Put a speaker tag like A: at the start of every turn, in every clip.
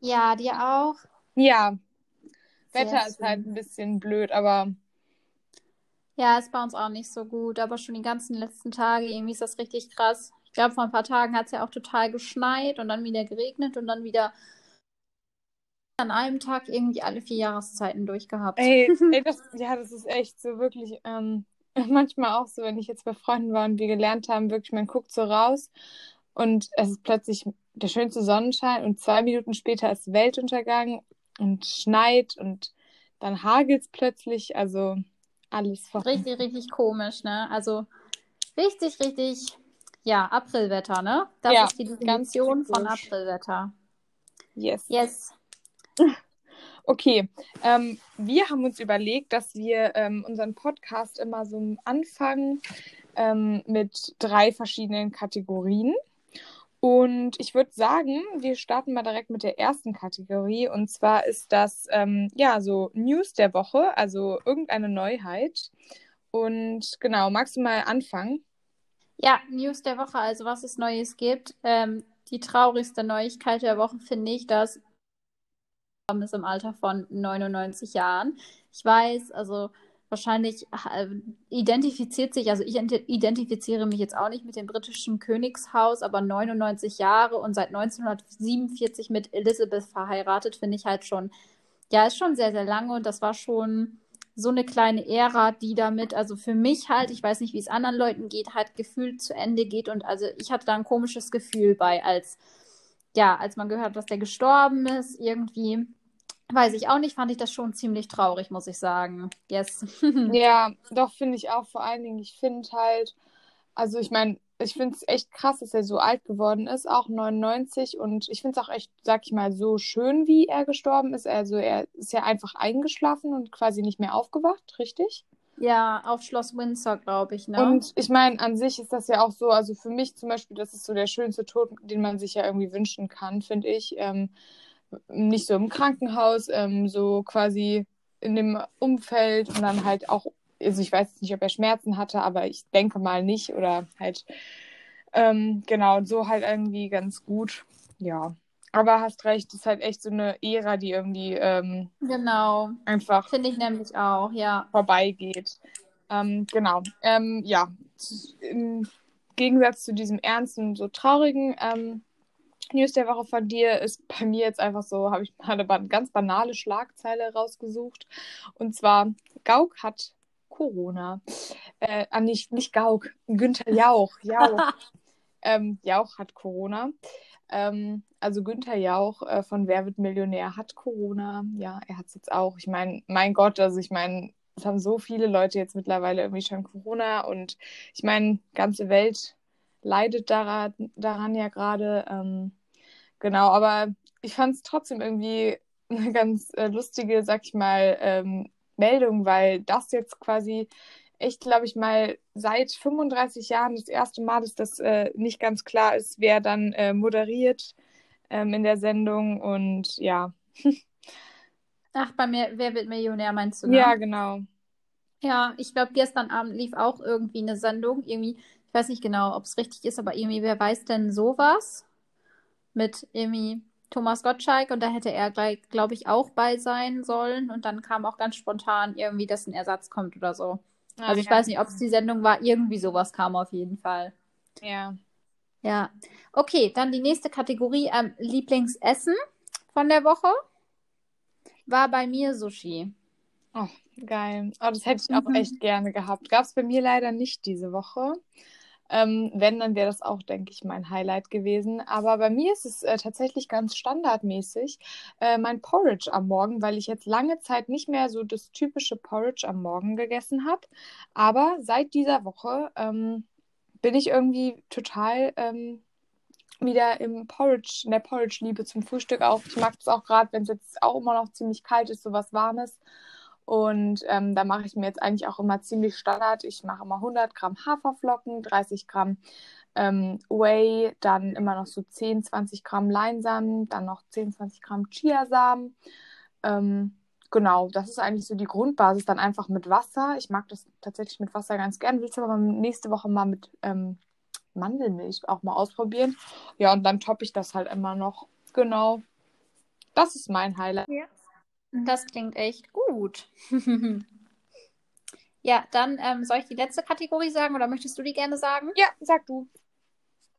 A: Ja, dir auch.
B: Ja,
A: Sehr
B: Wetter ist
A: schön.
B: halt ein bisschen blöd, aber
A: Ja, ist bei uns auch nicht so gut, aber schon die ganzen letzten Tage, irgendwie ist das richtig krass. Ich glaube, vor ein paar Tagen hat es ja auch total geschneit und dann wieder geregnet und dann wieder an einem Tag irgendwie alle vier Jahreszeiten durchgehabt.
B: ey, ey das, ja, das ist echt so wirklich ähm, manchmal auch so, wenn ich jetzt bei Freunden war und wir gelernt haben, wirklich, man guckt so raus und es ist plötzlich der schönste Sonnenschein und zwei Minuten später ist Weltuntergang und schneit und dann hagelt es plötzlich, also alles verrückt.
A: Richtig, richtig komisch, ne? Also richtig, richtig, ja, Aprilwetter, ne? Das
B: Ja,
A: ist die Definition von. Aprilwetter.
B: Yes.
A: Yes.
B: Okay, ähm, wir haben uns überlegt, dass wir ähm, unseren Podcast immer so anfangen ähm, mit drei verschiedenen Kategorien. Und ich würde sagen, wir starten mal direkt mit der ersten Kategorie. Und zwar ist das ähm, ja so News der Woche, also irgendeine Neuheit. Und genau, magst du mal anfangen?
A: Ja, News der Woche, also was es Neues gibt. Ähm, die traurigste Neuigkeit der Woche finde ich, dass ist im Alter von 99 Jahren. Ich weiß, also wahrscheinlich äh, identifiziert sich, also ich ent- identifiziere mich jetzt auch nicht mit dem britischen Königshaus, aber 99 Jahre und seit 1947 mit Elizabeth verheiratet, finde ich halt schon, ja, ist schon sehr, sehr lange und das war schon so eine kleine Ära, die damit, also für mich halt, ich weiß nicht, wie es anderen Leuten geht, halt gefühlt zu Ende geht und also ich hatte da ein komisches Gefühl bei, als, ja, als man gehört, dass der gestorben ist, irgendwie, weiß ich auch nicht, fand ich das schon ziemlich traurig, muss ich sagen. Yes.
B: Ja, doch, finde ich auch. Vor allen Dingen, ich finde halt, also ich meine, ich finde es echt krass, dass er so alt geworden ist, auch 99. Und ich finde es auch echt, sag ich mal, so schön, wie er gestorben ist. Also er ist ja einfach eingeschlafen und quasi nicht mehr aufgewacht, richtig?
A: Ja, auf Schloss Windsor, glaube ich, ne?
B: Und ich meine, an sich ist das ja auch so, also für mich zum Beispiel, das ist so der schönste Tod, den man sich ja irgendwie wünschen kann, finde ich. Ähm, nicht so im Krankenhaus, ähm, so quasi in dem Umfeld und dann halt auch, also ich weiß jetzt nicht, ob er Schmerzen hatte, aber ich denke mal nicht oder halt, ähm, genau, so halt irgendwie ganz gut, ja. Aber hast recht, das ist halt echt so eine Ära, die irgendwie ähm,
A: Genau,
B: einfach
A: finde ich nämlich auch, ja.
B: vorbeigeht. Ähm, genau. Ähm, ja, im Gegensatz zu diesem ernsten, so traurigen ähm, News der Woche von dir ist bei mir jetzt einfach so, habe ich mal eine ganz banale Schlagzeile rausgesucht. Und zwar, Gauck hat Corona. Äh, ah, nicht, nicht Gauck, Günther Jauch. Jauch. ähm, Jauch hat Corona. Ähm, also Günther Jauch äh, von Wer wird Millionär hat Corona. Ja, er hat es jetzt auch. Ich meine, mein Gott, also ich meine, es haben so viele Leute jetzt mittlerweile irgendwie schon Corona und ich meine, ganze Welt leidet daran, daran ja gerade. Ähm, genau, aber ich fand es trotzdem irgendwie eine ganz äh, lustige, sag ich mal, ähm, Meldung, weil das jetzt quasi echt, glaube ich, mal seit 35 Jahren das erste Mal ist, dass äh, nicht ganz klar ist, wer dann äh, moderiert ähm, in der Sendung und ja.
A: Ach, bei mir, wer wird Millionär, meinst du, ne?
B: Ja, genau.
A: Ja, ich glaube, gestern Abend lief auch irgendwie eine Sendung. Irgendwie, ich weiß nicht genau, ob es richtig ist, aber irgendwie, wer weiß denn sowas? Mit irgendwie Thomas Gottschalk und da hätte er gleich, glaube ich, auch bei sein sollen. Und dann kam auch ganz spontan irgendwie, dass ein Ersatz kommt oder so.
B: Ah,
A: Also ich
B: ja.
A: weiß nicht, ob es die Sendung war. Irgendwie sowas kam auf jeden Fall.
B: Ja.
A: Ja. Okay, dann die nächste Kategorie. Ähm, Lieblingsessen von der Woche war bei mir Sushi.
B: Oh, geil. Oh, das hätte ich auch
A: Mhm.
B: echt gerne gehabt. Gab es bei mir leider nicht diese Woche. Ähm, wenn, dann wäre das auch, denke ich, mein Highlight gewesen. Aber bei mir ist es äh, tatsächlich ganz standardmäßig äh, mein Porridge am Morgen, weil ich jetzt lange Zeit nicht mehr so das typische Porridge am Morgen gegessen habe. Aber seit dieser Woche ähm, bin ich irgendwie total ähm, wieder im Porridge, in der Porridge-Liebe zum Frühstück auch. Ich mag es auch gerade, wenn es jetzt auch immer noch ziemlich kalt ist, so was Warmes. Und ähm, da mache ich mir jetzt eigentlich auch immer ziemlich Standard. Ich mache immer 100 Gramm Haferflocken, 30 Gramm ähm, Whey, dann immer noch so 10, 20 Gramm Leinsamen, dann noch 10, 20 Gramm Chiasamen. Ähm, genau, das ist eigentlich so die Grundbasis. Dann einfach mit Wasser. Ich mag das tatsächlich mit Wasser ganz gern. Willst du aber nächste Woche mal mit ähm, Mandelmilch auch mal ausprobieren? Ja, und dann toppe ich das halt immer noch. Genau. das ist mein Highlight.
A: Ja. Das klingt echt gut. ja, dann ähm, soll ich die letzte Kategorie sagen oder möchtest du die gerne sagen?
B: Ja, sag du.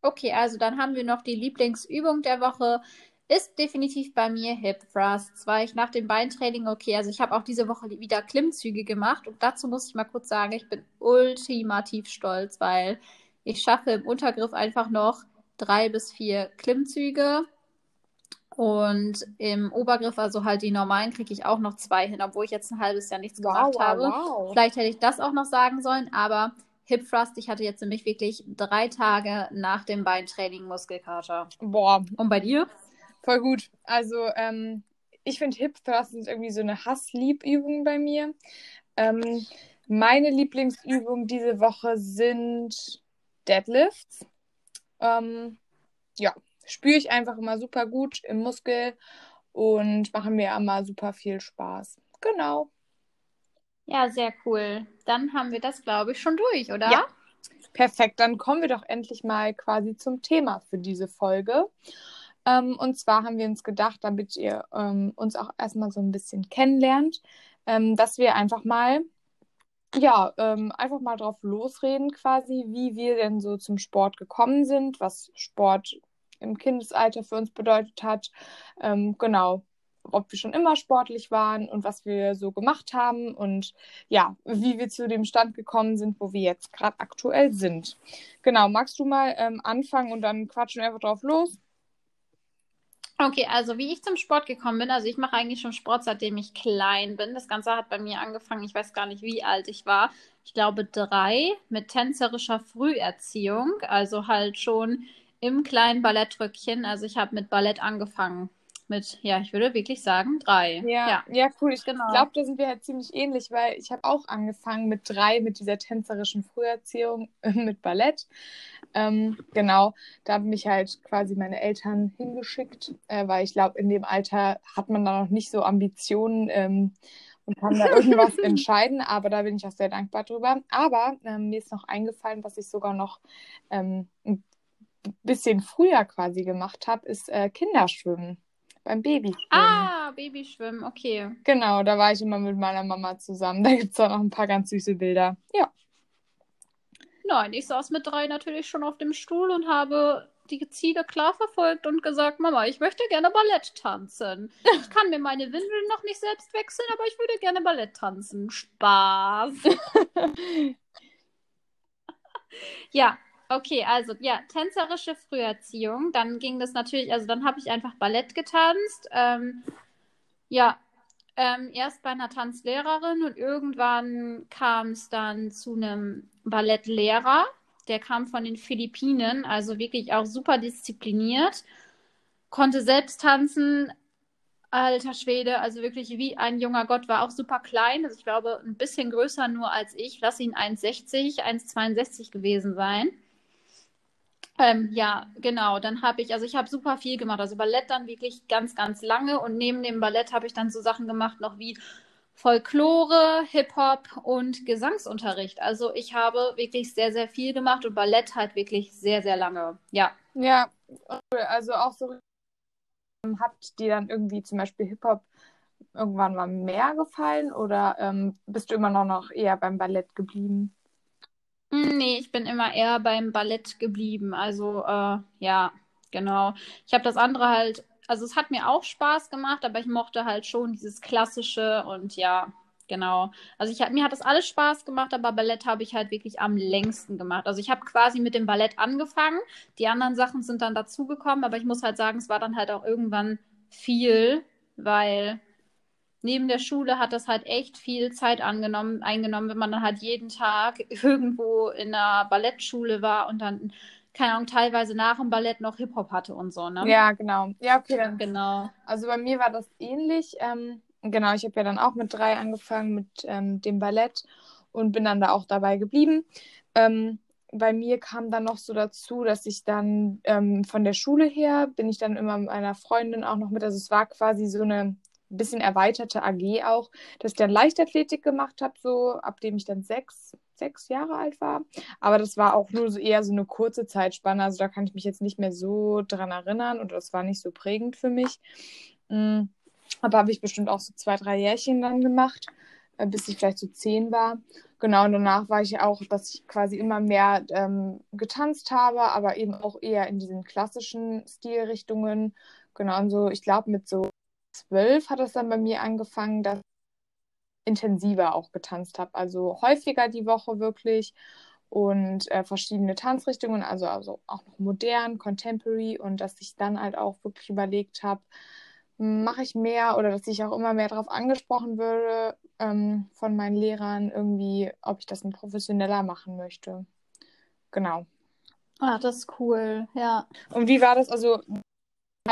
A: Okay, also dann haben wir noch die Lieblingsübung der Woche. Ist definitiv bei mir Hip Thrusts, weil ich nach dem Beintraining, okay, also ich habe auch diese Woche wieder Klimmzüge gemacht und dazu muss ich mal kurz sagen, ich bin ultimativ stolz, weil ich schaffe im Untergriff einfach noch drei bis vier Klimmzüge und im Obergriff, also halt die normalen, kriege ich auch noch zwei hin, obwohl ich jetzt ein halbes Jahr nichts
B: Wow,
A: gemacht
B: wow,
A: habe.
B: wow.
A: Vielleicht hätte ich das auch noch sagen sollen, aber Hip Thrust, ich hatte jetzt nämlich wirklich drei Tage nach dem Beintraining Muskelkater.
B: Boah,
A: Und bei dir?
B: voll gut. Also, ähm, ich finde Hip Thrust ist irgendwie so eine Hass-Lieb-Übung bei mir. Ähm, meine Lieblingsübungen diese Woche sind Deadlifts. Ähm, ja, spüre ich einfach immer super gut im Muskel und machen mir immer super viel Spaß. Genau.
A: Ja, sehr cool. Dann haben wir das, glaube ich, schon durch, oder?
B: Ja. Perfekt, dann kommen wir doch endlich mal quasi zum Thema für diese Folge. Ähm, und zwar haben wir uns gedacht, damit ihr ähm, uns auch erstmal so ein bisschen kennenlernt, ähm, dass wir einfach mal, ja, ähm, einfach mal drauf losreden quasi, wie wir denn so zum Sport gekommen sind, was Sport im Kindesalter für uns bedeutet hat. Ähm, genau, ob wir schon immer sportlich waren und was wir so gemacht haben und ja, wie wir zu dem Stand gekommen sind, wo wir jetzt gerade aktuell sind. Genau, magst du mal ähm, anfangen und dann quatschen wir einfach drauf los?
A: Okay, also wie ich zum Sport gekommen bin, also ich mache eigentlich schon Sport, seitdem ich klein bin. Das Ganze hat bei mir angefangen, ich weiß gar nicht, wie alt ich war. Ich glaube drei mit tänzerischer Früherziehung, also halt schon im kleinen Ballettröckchen. Also ich habe mit Ballett angefangen. Mit, ja, ich würde wirklich sagen, drei.
B: Ja, ja, cool. Ich
A: Genau.
B: glaube, da sind wir halt ziemlich ähnlich, weil ich habe auch angefangen mit drei, mit dieser tänzerischen Früherziehung mit Ballett. Ähm, genau, da haben mich halt quasi meine Eltern hingeschickt, äh, weil ich glaube, in dem Alter hat man da noch nicht so Ambitionen ähm, und kann da irgendwas entscheiden, aber da bin ich auch sehr dankbar drüber. Aber ähm, mir ist noch eingefallen, was ich sogar noch ähm, ein bisschen früher quasi gemacht habe, ist äh, Kinderschwimmen beim Babyschwimmen.
A: Ah, Babyschwimmen, okay.
B: Genau, da war ich immer mit meiner Mama zusammen. Da gibt es auch noch ein paar ganz süße Bilder. Ja.
A: Nein, ich saß mit drei natürlich schon auf dem Stuhl und habe die Ziele klar verfolgt und gesagt, Mama, ich möchte gerne Ballett tanzen. Ich kann mir meine Windeln noch nicht selbst wechseln, aber ich würde gerne Ballett tanzen. Spaß. Ja, okay, also ja, tänzerische Früherziehung. Dann ging das natürlich, also dann habe ich einfach Ballett getanzt. Ähm, ja, ähm, erst bei einer Tanzlehrerin und irgendwann kam es dann zu einem Ballettlehrer. Der kam von den Philippinen, also wirklich auch super diszipliniert, konnte selbst tanzen. Alter Schwede, also wirklich wie ein junger Gott, war auch super klein. Also ich glaube, ein bisschen größer nur als ich. Lass ihn 1,60, 1,62 gewesen sein. Ähm, ja, genau. Dann habe ich, also ich habe super viel gemacht. Also Ballett dann wirklich ganz, ganz lange. Und neben dem Ballett habe ich dann so Sachen gemacht, noch wie Folklore, Hip-Hop und Gesangsunterricht. Also ich habe wirklich sehr, sehr viel gemacht und Ballett halt wirklich sehr, sehr lange. Ja.
B: Ja, also auch so hat dir dann irgendwie zum Beispiel Hip-Hop irgendwann mal mehr gefallen oder ähm, bist du immer noch eher beim Ballett geblieben?
A: Hm, Nee, ich bin immer eher beim Ballett geblieben. Also, äh, ja, genau. Ich habe das andere halt, also es hat mir auch Spaß gemacht, aber ich mochte halt schon dieses Klassische und ja, genau. Also ich, hab- mir hat das alles Spaß gemacht, aber Ballett habe ich halt wirklich am längsten gemacht. Also ich habe quasi mit dem Ballett angefangen. Die anderen Sachen sind dann dazugekommen, aber ich muss halt sagen, es war dann halt auch irgendwann viel, weil neben der Schule hat das halt echt viel Zeit angenommen, eingenommen, wenn man dann halt jeden Tag irgendwo in einer Ballettschule war und dann, keine Ahnung, teilweise nach dem Ballett noch Hip-Hop hatte und so, ne?
B: Ja, genau. Ja, okay, dann.
A: Genau.
B: Also bei mir war das ähnlich. Ähm, genau, ich habe ja dann auch mit drei angefangen mit ähm, dem Ballett und bin dann da auch dabei geblieben. Ähm, bei mir kam dann noch so dazu, dass ich dann ähm, von der Schule her bin ich dann immer mit meiner Freundin auch noch mit. Also es war quasi so eine bisschen erweiterte AG auch, dass ich dann Leichtathletik gemacht habe, so ab dem ich dann sechs, sechs Jahre alt war. Aber das war auch nur so eher so eine kurze Zeitspanne. Also da kann ich mich jetzt nicht mehr so dran erinnern und das war nicht so prägend für mich. Mhm. Aber habe ich bestimmt auch so zwei, drei Jährchen dann gemacht, äh, bis ich vielleicht so zehn war. Genau, und danach war ich auch, dass ich quasi immer mehr ähm, getanzt habe, aber eben auch eher in diesen klassischen Stilrichtungen. Genau, und so, ich glaube, mit so zwölf hat es dann bei mir angefangen, dass ich intensiver auch getanzt habe. Also häufiger die Woche wirklich und äh, verschiedene Tanzrichtungen, also, also auch noch modern, contemporary und dass ich dann halt auch wirklich überlegt habe, mache ich mehr oder dass ich auch immer mehr darauf angesprochen würde ähm, von meinen Lehrern irgendwie, ob ich das professioneller machen möchte. Genau.
A: Ach, das ist cool, ja.
B: Und wie war das? Also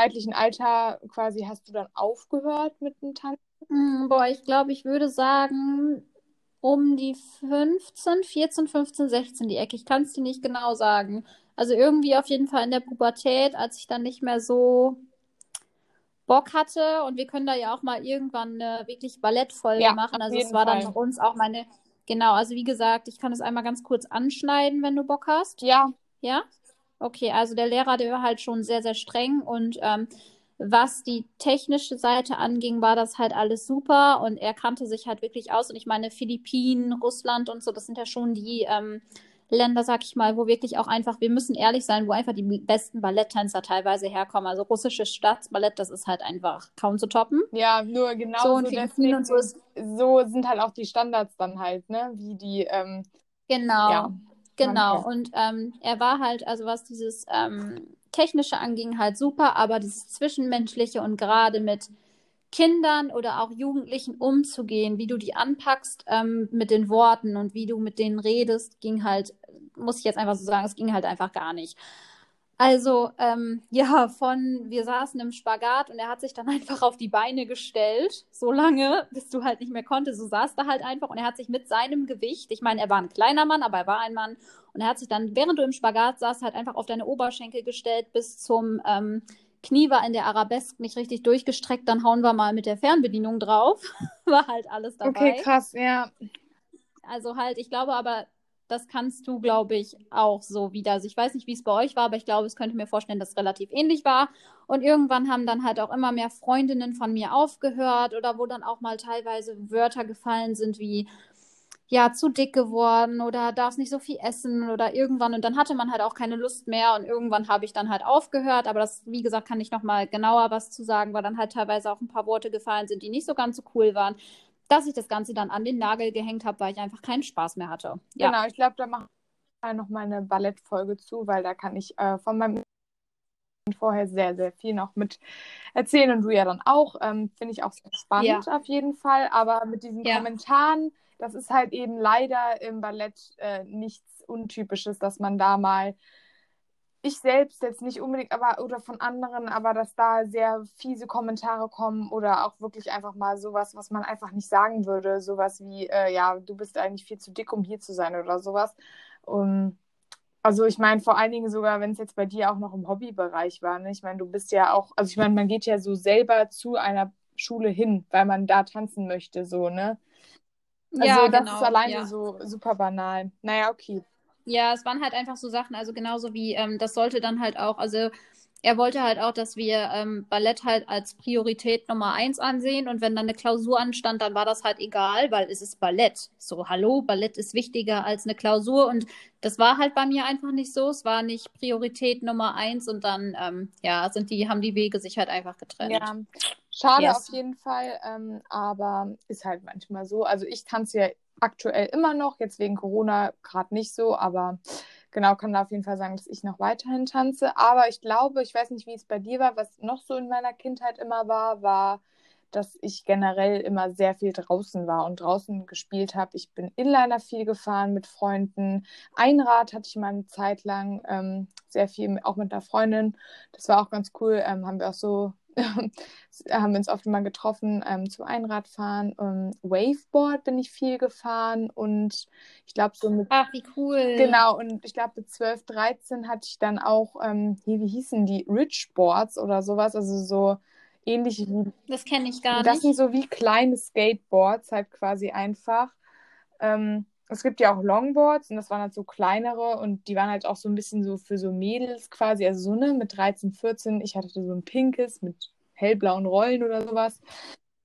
B: zeitlichen Alter quasi hast du dann aufgehört mit dem Tanzen?
A: Mm, boah, ich glaube, ich würde sagen, um die 15, 14, 15, 16 die Ecke. Ich kann es dir nicht genau sagen. Also irgendwie auf jeden Fall in der Pubertät, als ich dann nicht mehr so Bock hatte. Und wir können da ja auch mal irgendwann eine wirklich Ballettfolge ja, machen. Also es war Fall. dann bei uns auch meine. Genau, also wie gesagt, ich kann es einmal ganz kurz anschneiden, wenn du Bock hast.
B: Ja.
A: Ja? Okay, also der Lehrer, der war halt schon sehr, sehr streng und ähm, was die technische Seite anging, war das halt alles super und er kannte sich halt wirklich aus. Und ich meine, Philippinen, Russland und so, das sind ja schon die ähm, Länder, sag ich mal, wo wirklich auch einfach, wir müssen ehrlich sein, wo einfach die besten Balletttänzer teilweise herkommen. Also russisches Staatsballett, das ist halt einfach kaum zu toppen.
B: Ja, nur genau so, und Philippinen und so, ist, so sind halt auch die Standards dann halt, ne? Wie die. Ähm,
A: genau. Ja, genau. Und ähm, er war halt, also was dieses ähm, Technische anging, halt super, aber dieses Zwischenmenschliche und gerade mit Kindern oder auch Jugendlichen umzugehen, wie du die anpackst ähm, mit den Worten und wie du mit denen redest, ging halt, muss ich jetzt einfach so sagen, es ging halt einfach gar nicht. Also, ähm, ja, von wir saßen im Spagat und er hat sich dann einfach auf die Beine gestellt, so lange, bis du halt nicht mehr konntest. So saß da halt einfach und er hat sich mit seinem Gewicht, ich meine, er war ein kleiner Mann, aber er war ein Mann, und er hat sich dann, während du im Spagat saßt, halt einfach auf deine Oberschenkel gestellt bis zum ähm, Knie war in der Arabesque nicht richtig durchgestreckt, dann hauen wir mal mit der Fernbedienung drauf. war halt alles dabei.
B: Okay, krass, ja.
A: Also halt, ich glaube aber, das kannst du, glaube ich, auch so wieder. Also ich weiß nicht, wie es bei euch war, aber ich glaube, es könnte mir vorstellen, dass es relativ ähnlich war. Und irgendwann haben dann halt auch immer mehr Freundinnen von mir aufgehört oder wo dann auch mal teilweise Wörter gefallen sind wie ja, zu dick geworden oder darfst nicht so viel essen oder irgendwann und dann hatte man halt auch keine Lust mehr und irgendwann habe ich dann halt aufgehört, aber das, wie gesagt, kann ich nochmal genauer was zu sagen, weil dann halt teilweise auch ein paar Worte gefallen sind, die nicht so ganz so cool waren, dass ich das Ganze dann an den Nagel gehängt habe, weil ich einfach keinen Spaß mehr hatte.
B: Ja. Genau, ich glaube, da mache ich noch mal eine Ballettfolge zu, weil da kann ich äh, von meinem vorher sehr, sehr viel noch mit erzählen und du ja dann auch. Ähm, Finde ich auch sehr spannend ja. auf jeden Fall. Aber mit diesen ja. Kommentaren das ist halt eben leider im Ballett äh, nichts Untypisches, dass man da mal, ich selbst jetzt nicht unbedingt, aber oder von anderen, aber dass da sehr fiese Kommentare kommen oder auch wirklich einfach mal sowas, was man einfach nicht sagen würde, sowas wie, äh, ja, du bist eigentlich viel zu dick, um hier zu sein oder sowas. Um, also ich meine, vor allen Dingen sogar, wenn es jetzt bei dir auch noch im Hobbybereich war. Ne? Ich meine, du bist ja auch, also ich meine, man geht ja so selber zu einer Schule hin, weil man da tanzen möchte, so, ne? Also ja, das genau, ist alleine ja. so super banal. Naja, okay.
A: Ja, es waren halt einfach so Sachen, also genauso wie, ähm, das sollte dann halt auch, also er wollte halt auch, dass wir ähm, Ballett halt als Priorität Nummer eins ansehen und wenn dann eine Klausur anstand, dann war das halt egal, weil es ist Ballett. So, hallo, Ballett ist wichtiger als eine Klausur und das war halt bei mir einfach nicht so. Es war nicht Priorität Nummer eins und dann, ähm, ja, sind die, haben die Wege sich halt einfach getrennt.
B: Ja, schade yes. auf jeden Fall, ähm, aber ist halt manchmal so. Also ich tanze ja aktuell immer noch, jetzt wegen Corona gerade nicht so, aber genau, kann da auf jeden Fall sagen, dass ich noch weiterhin tanze. Aber ich glaube, ich weiß nicht, wie es bei dir war, was noch so in meiner Kindheit immer war, war, dass ich generell immer sehr viel draußen war und draußen gespielt habe. Ich bin Inliner viel gefahren mit Freunden. Einrad hatte ich mal eine Zeit lang ähm, sehr viel, auch mit einer Freundin. Das war auch ganz cool. Ähm, haben wir auch so haben wir uns oft mal getroffen ähm, zum Einradfahren. Ähm, Waveboard bin ich viel gefahren und ich glaube so mit.
A: Ach, wie cool.
B: Genau, und ich glaube mit 12, 13 hatte ich dann auch, ähm, hier, wie hießen die? Ridgeboards oder sowas, also so ähnlich wie.
A: Das kenne ich gar
B: das
A: nicht.
B: Das sind so wie kleine Skateboards, halt quasi einfach. Ähm, es gibt ja auch Longboards und das waren halt so kleinere und die waren halt auch so ein bisschen so für so Mädels quasi, also so ne, mit 13, 14. Ich hatte so ein pinkes mit hellblauen Rollen oder sowas.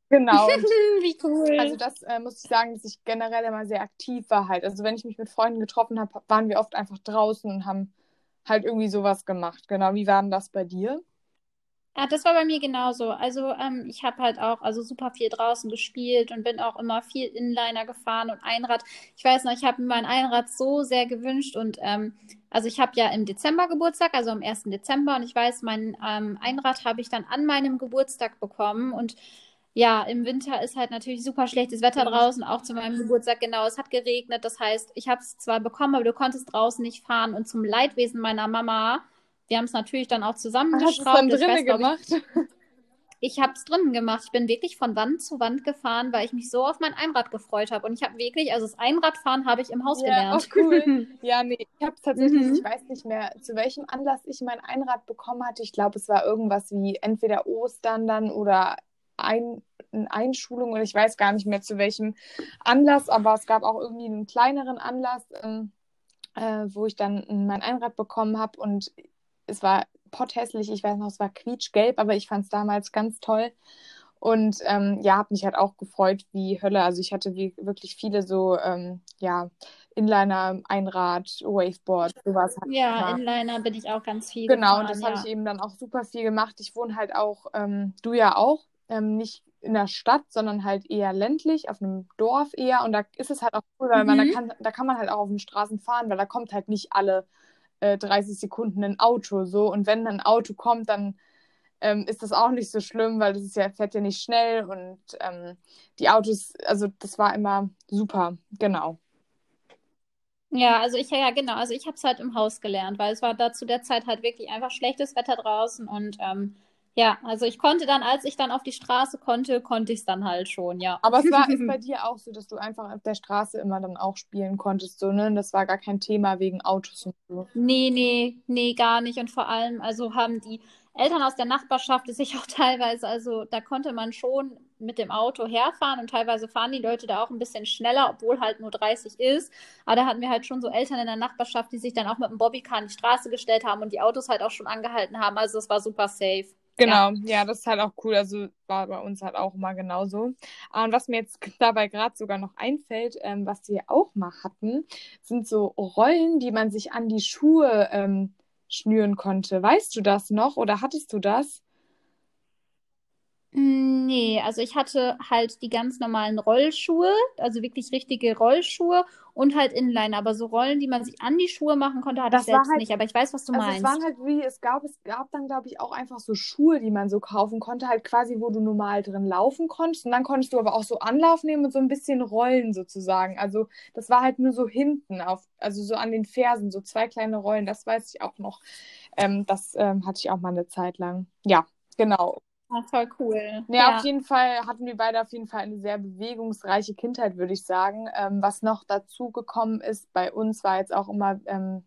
B: Genau.
A: Wie cool.
B: also das äh, muss ich sagen, dass ich generell immer sehr aktiv war halt. Also wenn ich mich mit Freunden getroffen habe, waren wir oft einfach draußen und haben halt irgendwie sowas gemacht. Genau. Wie war denn das bei dir?
A: Ja, das war bei mir genauso. Also ähm, ich habe halt auch also super viel draußen gespielt und bin auch immer viel Inliner gefahren und Einrad. Ich weiß noch, ich habe mir mein Einrad so sehr gewünscht und ähm, also ich habe ja im Dezember Geburtstag, also am 1. Dezember und ich weiß, mein ähm, Einrad habe ich dann an meinem Geburtstag bekommen und ja, im Winter ist halt natürlich super schlechtes Wetter draußen, auch zu meinem Geburtstag. Genau, es hat geregnet. Das heißt, ich habe es zwar bekommen, aber du konntest draußen nicht fahren. Und zum Leidwesen meiner Mama, wir haben es natürlich dann auch
B: Hast du es
A: zusammengeschraubt.
B: dann
A: Ich weiß,
B: drinnen gemacht?
A: ich habe es drinnen gemacht. Ich bin wirklich von Wand zu Wand gefahren, weil ich mich so auf mein Einrad gefreut habe. Und ich habe wirklich, also das Einradfahren habe ich im Haus
B: Ja,
A: gelernt.
B: cool. Ja, nee, ich habe tatsächlich,
A: Mhm.
B: ich weiß nicht mehr, zu welchem Anlass ich mein Einrad bekommen hatte. Ich glaube, es war irgendwas wie entweder Ostern dann oder ein, eine Einschulung oder ich weiß gar nicht mehr zu welchem Anlass, aber es gab auch irgendwie einen kleineren Anlass, ähm, äh, wo ich dann mein Einrad bekommen habe und es war potthässlich. Ich weiß noch, es war quietschgelb, aber ich fand es damals ganz toll. Und ähm, ja, habe mich halt auch gefreut wie Hölle. Also ich hatte wie, wirklich viele so, ähm, ja, Inliner, Einrad, Waveboard, sowas. halt
A: Ja,
B: gemacht.
A: Inliner bin ich auch ganz viel
B: Genau, und
A: gefahren,
B: das habe
A: ja.
B: ich eben dann auch super viel gemacht. Ich wohne halt auch, ähm, du ja auch, ähm, nicht in der Stadt, sondern halt eher ländlich, auf einem Dorf eher. Und da ist es halt auch cool, weil man, da
A: Mhm.
B: kann, da kann man halt auch auf den Straßen fahren, weil da kommt halt nicht alle äh, 30 Sekunden ein Auto so. Und wenn ein Auto kommt, dann ähm, ist das auch nicht so schlimm, weil das ist ja, fährt ja nicht schnell und ähm, die Autos, also das war immer super, genau.
A: Ja, also ich, ja, genau, also ich habe es halt im Haus gelernt, weil es war da zu der Zeit halt wirklich einfach schlechtes Wetter draußen und ähm, ja, also ich konnte dann, als ich dann auf die Straße konnte, konnte ich es dann halt schon, ja.
B: Aber es war bei dir auch so, dass du einfach auf der Straße immer dann auch spielen konntest, so, ne? Das war gar kein Thema wegen Autos und so.
A: Nee, nee, nee, gar nicht. Und vor allem, also haben die Eltern aus der Nachbarschaft sich auch teilweise, also da konnte man schon mit dem Auto herfahren und teilweise fahren die Leute da auch ein bisschen schneller, obwohl halt nur 30 ist. Aber da hatten wir halt schon so Eltern in der Nachbarschaft, die sich dann auch mit dem Bobbycar an die Straße gestellt haben und die Autos halt auch schon angehalten haben. Also es war super safe. Ja.
B: Genau, ja, das ist halt auch cool. Also war bei uns halt auch immer genauso. Ah, Und was mir jetzt dabei gerade sogar noch einfällt, ähm, was wir auch mal hatten, sind so Rollen, die man sich an die Schuhe ähm, schnüren konnte. Weißt du das noch oder hattest du das?
A: Nee, also ich hatte halt die ganz normalen Rollschuhe, also wirklich richtige Rollschuhe und halt Inliner, aber so Rollen, die man sich an die Schuhe machen konnte, hatte
B: Das
A: ich
B: war
A: selbst
B: halt-
A: nicht. Aber ich weiß, was du
B: Also es waren
A: meinst.
B: halt wie, es gab, es gab dann, glaube ich, auch einfach so Schuhe, die man so kaufen konnte, halt quasi, wo du normal drin laufen konntest. Und dann konntest du aber auch so Anlauf nehmen und so ein bisschen rollen sozusagen. Also das war halt nur so hinten auf, also so an den Fersen, so zwei kleine Rollen, das weiß ich auch noch. Ähm, das ähm, hatte ich auch mal eine Zeit lang. Ja, genau.
A: Ah, voll cool.
B: Ja,
A: Ja.
B: auf jeden Fall hatten wir beide auf jeden Fall eine sehr bewegungsreiche Kindheit, würde ich sagen. Ähm, was noch dazu gekommen ist, bei uns war jetzt auch immer, ähm,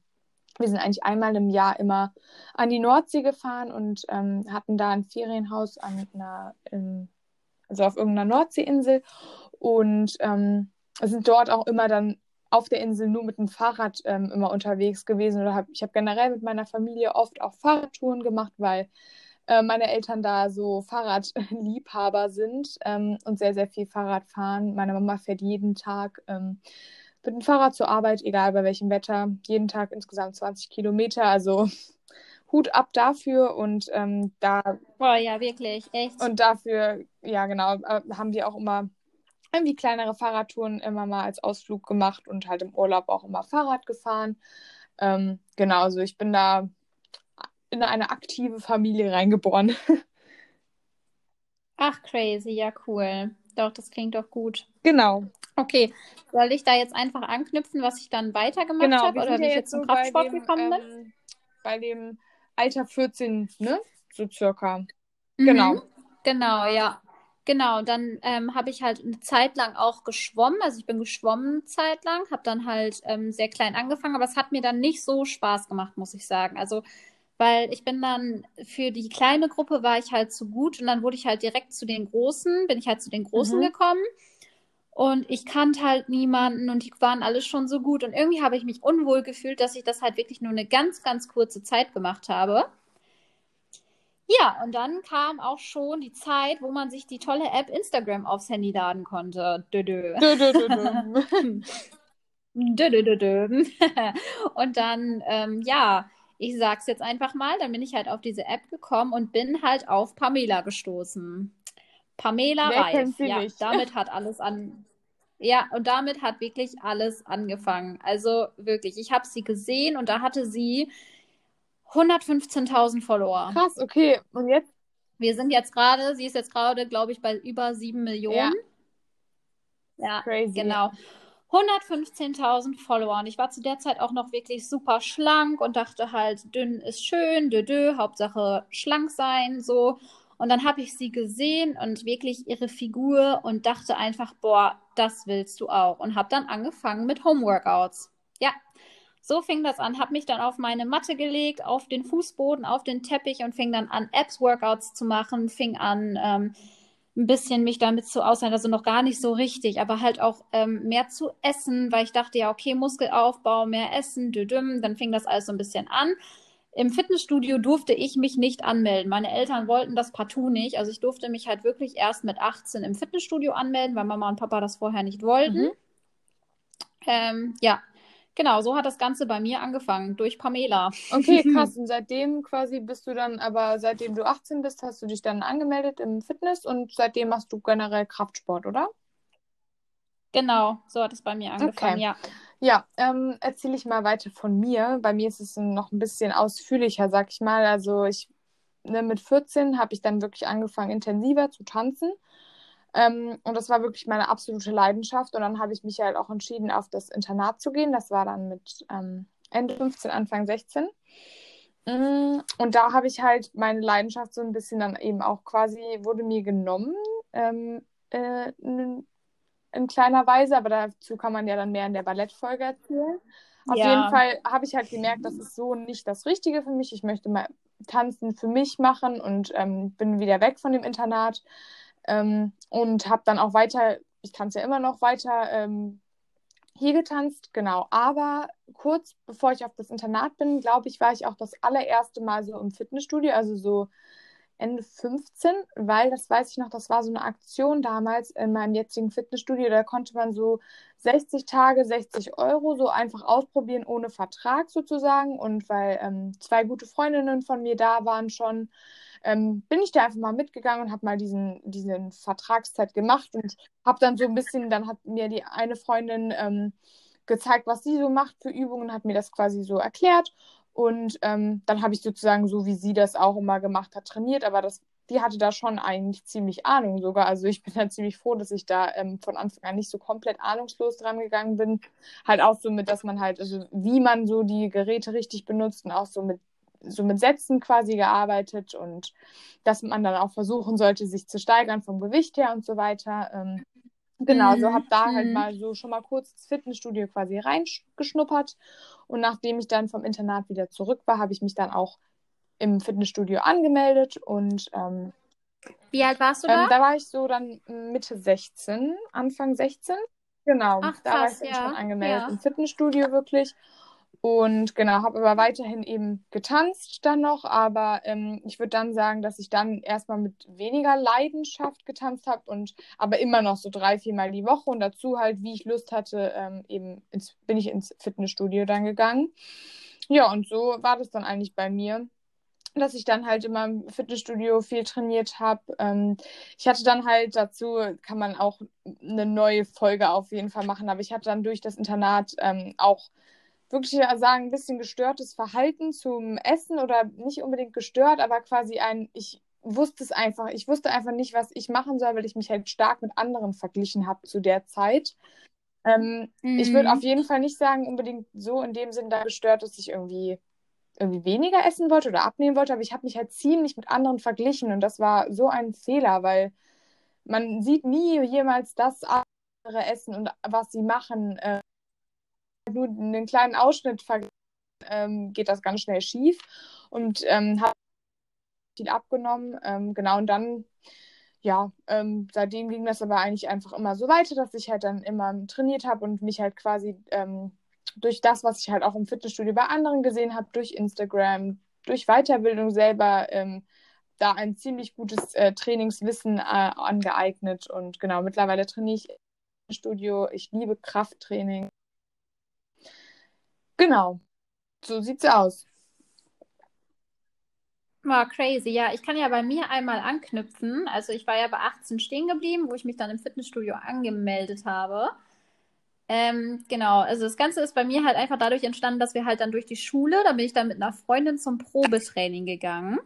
B: wir sind eigentlich einmal im Jahr immer an die Nordsee gefahren und ähm, hatten da ein Ferienhaus an einer, ähm, also auf irgendeiner Nordseeinsel und ähm, sind dort auch immer dann auf der Insel nur mit dem Fahrrad ähm, immer unterwegs gewesen oder hab, ich habe generell mit meiner Familie oft auch Fahrradtouren gemacht, weil äh, meine Eltern da so Fahrradliebhaber sind ähm, und sehr, sehr viel Fahrrad fahren. Meine Mama fährt jeden Tag ähm, mit dem Fahrrad zur Arbeit, egal bei welchem Wetter. Jeden Tag insgesamt 20 Kilometer. Also Hut ab dafür und ähm, da
A: Boah, ja, wirklich, echt.
B: und dafür, ja genau, äh, haben wir auch immer irgendwie kleinere Fahrradtouren immer mal als Ausflug gemacht und halt im Urlaub auch immer Fahrrad gefahren. Ähm, genau, also ich bin da in eine aktive Familie reingeboren.
A: Ach, crazy, ja, cool. Doch, das klingt doch gut.
B: Genau.
A: Okay, soll ich da jetzt einfach anknüpfen, was ich dann weitergemacht
B: Genau,
A: habe oder wie ich
B: jetzt
A: zum
B: so bei
A: Kraftsport
B: dem,
A: gekommen bin?
B: ähm, bei dem Alter 14, ne? So circa.
A: Mhm.
B: Genau.
A: Genau, ja. Genau, dann ähm, habe ich halt eine Zeit lang auch geschwommen. Also ich bin geschwommen eine Zeit lang, habe dann halt ähm, sehr klein angefangen, aber es hat mir dann nicht so Spaß gemacht, muss ich sagen. Also, weil ich bin dann für die kleine Gruppe war ich halt zu gut und dann wurde ich halt direkt zu den Großen, bin ich halt zu den Großen
B: Mhm.
A: gekommen. Und ich kannte halt niemanden und die waren alle schon so gut. Und irgendwie habe ich mich unwohl gefühlt, dass ich das halt wirklich nur eine ganz, ganz kurze Zeit gemacht habe. Ja, und dann kam auch schon die Zeit, wo man sich die tolle App Instagram aufs Handy laden konnte. Dö, dö.
B: Dö, dö, dö, dö.
A: Dö, dö, dö. Und dann, ähm, ja, ich sag's jetzt einfach mal, dann bin ich halt auf diese App gekommen und bin halt auf Pamela gestoßen. Pamela
B: Wer
A: Reif. Ja,
B: nicht?
A: damit hat alles an. Ja, und damit hat wirklich alles angefangen. Also wirklich, ich habe sie gesehen und da hatte sie 115.000 Follower.
B: Krass, okay. Und jetzt?
A: Wir sind jetzt gerade, sie ist jetzt gerade, glaube ich, bei über 7 Millionen. Ja,
B: Crazy.
A: genau. 115.000 Follower und ich war zu der Zeit auch noch wirklich super schlank und dachte halt, dünn ist schön, dö, dö, Hauptsache schlank sein, so. Und dann habe ich sie gesehen und wirklich ihre Figur und dachte einfach, boah, das willst du auch. Und habe dann angefangen mit Homeworkouts. Ja, so fing das an. Habe mich dann auf meine Matte gelegt, auf den Fußboden, auf den Teppich und fing dann an, Apps-Workouts zu machen, fing an, ähm, ein bisschen mich damit zu aussein, also noch gar nicht so richtig, aber halt auch ähm, mehr zu essen, weil ich dachte, ja, okay, Muskelaufbau, mehr essen, düdüm, dann fing das alles so ein bisschen an. Im Fitnessstudio durfte ich mich nicht anmelden. Meine Eltern wollten das partout nicht. Also ich durfte mich halt wirklich erst mit 18 im Fitnessstudio anmelden, weil Mama und Papa das vorher nicht wollten.
B: Mhm.
A: Ähm, ja, genau, so hat das Ganze bei mir angefangen, durch Pamela.
B: Okay, krass. Und seitdem quasi bist du dann, aber seitdem du 18 bist, hast du dich dann angemeldet im Fitness und seitdem machst du generell Kraftsport, oder?
A: Genau, so hat es bei mir angefangen,
B: Okay.
A: ja.
B: Ja, ähm, erzähle ich mal weiter von mir. Bei mir ist es noch ein bisschen ausführlicher, sag ich mal. Also ich, ne, mit 14 habe ich dann wirklich angefangen, intensiver zu tanzen. Ähm, und das war wirklich meine absolute Leidenschaft. Und dann habe ich mich halt auch entschieden, auf das Internat zu gehen. Das war dann mit ähm, Ende 15, Anfang 16. Mm, Und da habe ich halt meine Leidenschaft so ein bisschen dann eben auch quasi, wurde mir genommen. Ähm, äh, in, in kleiner Weise, aber dazu kann man ja dann mehr in der Ballettfolge erzählen. Auf
A: Ja.
B: jeden Fall habe ich halt gemerkt, das ist so nicht das Richtige für mich. Ich möchte mal Tanzen für mich machen und ähm, bin wieder weg von dem Internat ähm, und habe dann auch weiter, ich tanze ja immer noch weiter ähm, hier getanzt, genau. Aber kurz bevor ich auf das Internat bin, glaube ich, war ich auch das allererste Mal so im Fitnessstudio, also so Ende 15, weil das weiß ich noch, das war so eine Aktion damals in meinem jetzigen Fitnessstudio. Da konnte man so 60 Tage, 60 Euro so einfach ausprobieren, ohne Vertrag sozusagen. Und weil ähm, zwei gute Freundinnen von mir da waren schon, ähm, bin ich da einfach mal mitgegangen und habe mal diesen, diesen Vertragszeit gemacht und habe dann so ein bisschen, dann hat mir die eine Freundin ähm, gezeigt, was sie so macht für Übungen, hat mir das quasi so erklärt. Und ähm, dann habe ich sozusagen, so wie sie das auch immer gemacht hat, trainiert. Aber das, die hatte da schon eigentlich ziemlich Ahnung sogar. Also ich bin da ziemlich froh, dass ich da ähm, von Anfang an nicht so komplett ahnungslos dran gegangen bin. Halt auch so mit, dass man halt, also wie man so die Geräte richtig benutzt und auch so mit so mit Sätzen quasi gearbeitet und dass man dann auch versuchen sollte, sich zu steigern vom Gewicht her und so weiter. Ähm, Genau, so
A: Mhm,
B: habe da halt
A: mhm.
B: mal so schon mal kurz ins Fitnessstudio quasi reingeschnuppert. Und nachdem ich dann vom Internat wieder zurück war, habe ich mich dann auch im Fitnessstudio angemeldet. Und ähm,
A: Wie alt warst du
B: ähm,
A: da?
B: da war ich so dann Mitte 16, Anfang 16. Genau,
A: Ach,
B: da war
A: krass,
B: ich dann
A: ja,
B: schon angemeldet
A: ja.
B: im Fitnessstudio wirklich. Und genau, habe aber weiterhin eben getanzt dann noch, aber ähm, ich würde dann sagen, dass ich dann erstmal mit weniger Leidenschaft getanzt habe und aber immer noch so drei, viermal die Woche und dazu halt, wie ich Lust hatte, ähm, eben ins, bin ich ins Fitnessstudio dann gegangen. Ja, und so war das dann eigentlich bei mir, dass ich dann halt immer im Fitnessstudio viel trainiert habe. Ähm, ich hatte dann halt dazu, kann man auch eine neue Folge auf jeden Fall machen, aber ich hatte dann durch das Internat ähm, auch wirklich ja sagen, ein bisschen gestörtes Verhalten zum Essen oder nicht unbedingt gestört, aber quasi ein, ich wusste es einfach, ich wusste einfach nicht, was ich machen soll, weil ich mich halt stark mit anderen verglichen habe zu der Zeit. Ähm, Ich würde
A: Mhm.
B: auf jeden Fall nicht sagen, unbedingt so in dem Sinn da gestört, dass ich irgendwie irgendwie weniger essen wollte oder abnehmen wollte, aber ich habe mich halt ziemlich mit anderen verglichen und das war so ein Fehler, weil man sieht nie jemals das andere essen und was sie machen. Äh, nur einen kleinen Ausschnitt ähm, geht das ganz schnell schief und ähm, habe viel abgenommen. Ähm, genau, und dann, ja, ähm, seitdem ging das aber eigentlich einfach immer so weiter, dass ich halt dann immer trainiert habe und mich halt quasi ähm, durch das, was ich halt auch im Fitnessstudio bei anderen gesehen habe, durch Instagram, durch Weiterbildung selber ähm, da ein ziemlich gutes äh, Trainingswissen äh, angeeignet und genau, mittlerweile trainiere ich im Studio. Ich liebe Krafttraining. Genau, so sieht's aus.
A: War crazy. Ja, ich kann ja bei mir einmal anknüpfen. Also ich war ja bei 18 stehen geblieben, wo ich mich dann im Fitnessstudio angemeldet habe. Ähm, genau, also das Ganze ist bei mir halt einfach dadurch entstanden, dass wir halt dann durch die Schule, da bin ich dann mit einer Freundin zum Probetraining gegangen.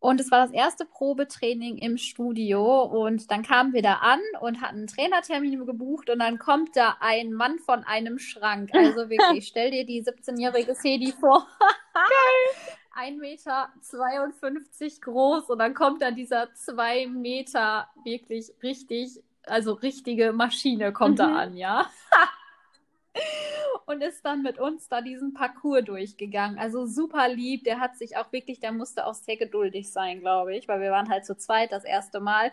A: Und es war das erste Probetraining im Studio. Und dann kamen wir da an und hatten einen Trainertermin gebucht. Und dann kommt da ein Mann von einem Schrank. Also wirklich, stell dir die 17-jährige Sedi vor. Geil. 1,52 Meter groß. Und dann kommt da dieser 2 Meter wirklich richtig also richtige Maschine kommt mhm. da an, ja. und ist dann mit uns da diesen Parcours durchgegangen. Also super lieb. Der hat sich auch wirklich, der musste auch sehr geduldig sein, glaube ich, weil wir waren halt zu zweit das erste Mal.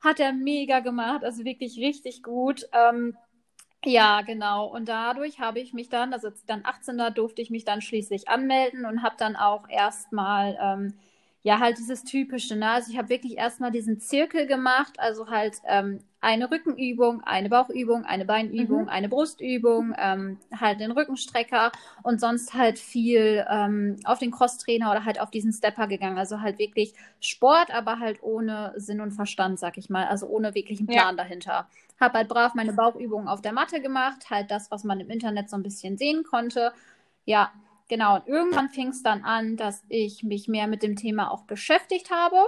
A: Hat er mega gemacht, also wirklich richtig gut. Ähm, ja, genau. Und dadurch habe ich mich dann, also dann 18. durfte ich mich dann schließlich anmelden und habe dann auch erstmal ähm, ja, halt dieses Typische, ne? Also ich habe wirklich erstmal diesen Zirkel gemacht, also halt ähm, eine Rückenübung, eine Bauchübung, eine Beinübung, mhm. eine Brustübung, ähm, halt den Rückenstrecker und sonst halt viel ähm, auf den Crosstrainer oder halt auf diesen Stepper gegangen. Also halt wirklich Sport, aber halt ohne Sinn und Verstand, sag ich mal. Also ohne wirklichen Plan ja. dahinter. Hab halt brav meine Bauchübungen auf der Matte gemacht, halt das, was man im Internet so ein bisschen sehen konnte. Ja, Genau, und irgendwann fing es dann an, dass ich mich mehr mit dem Thema auch beschäftigt habe